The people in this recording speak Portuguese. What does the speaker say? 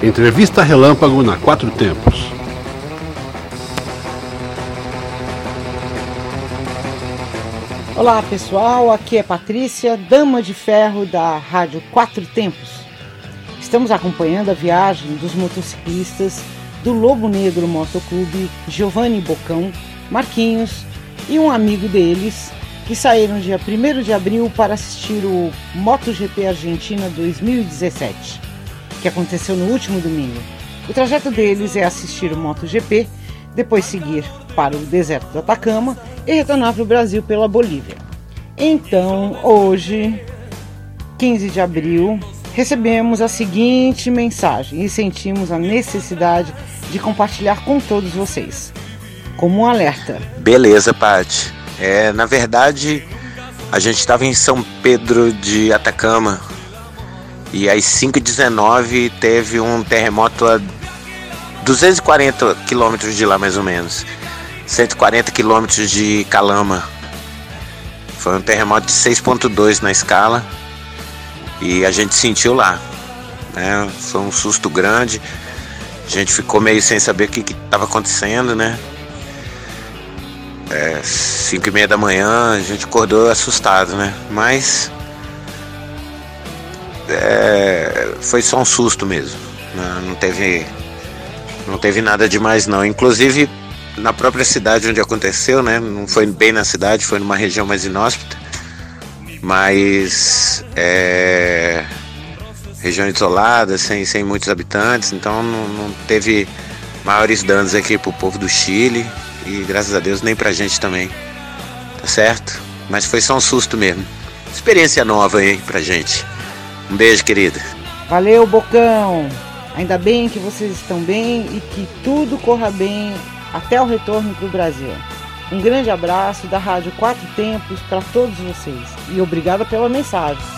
Entrevista Relâmpago na Quatro Tempos. Olá pessoal, aqui é Patrícia, dama de ferro da Rádio Quatro Tempos. Estamos acompanhando a viagem dos motociclistas do Lobo Negro Motoclube, Giovanni Bocão, Marquinhos e um amigo deles que saíram dia 1 de abril para assistir o MotoGP Argentina 2017, que aconteceu no último domingo. O trajeto deles é assistir o MotoGP, depois seguir para o deserto do Atacama e retornar para o Brasil pela Bolívia. Então, hoje, 15 de abril, recebemos a seguinte mensagem e sentimos a necessidade de compartilhar com todos vocês, como um alerta. Beleza, Paty. É, na verdade, a gente estava em São Pedro de Atacama e às 5h19 teve um terremoto a 240 quilômetros de lá, mais ou menos. 140 quilômetros de Calama. Foi um terremoto de 6.2 na escala e a gente sentiu lá. Né? Foi um susto grande. A gente ficou meio sem saber o que estava acontecendo, né? É, cinco e meia da manhã, a gente acordou assustado, né? Mas é, foi só um susto mesmo. Não, não, teve não teve nada demais não. Inclusive na própria cidade onde aconteceu, né? Não foi bem na cidade, foi numa região mais inóspita, mas é, região isolada, sem, sem muitos habitantes, então não, não teve maiores danos aqui pro povo do Chile e graças a Deus nem pra gente também. Tá certo? Mas foi só um susto mesmo. Experiência nova aí pra gente. Um beijo, querida. Valeu, Bocão! Ainda bem que vocês estão bem e que tudo corra bem até o retorno para o Brasil. Um grande abraço da Rádio Quatro Tempos para todos vocês e obrigada pela mensagem.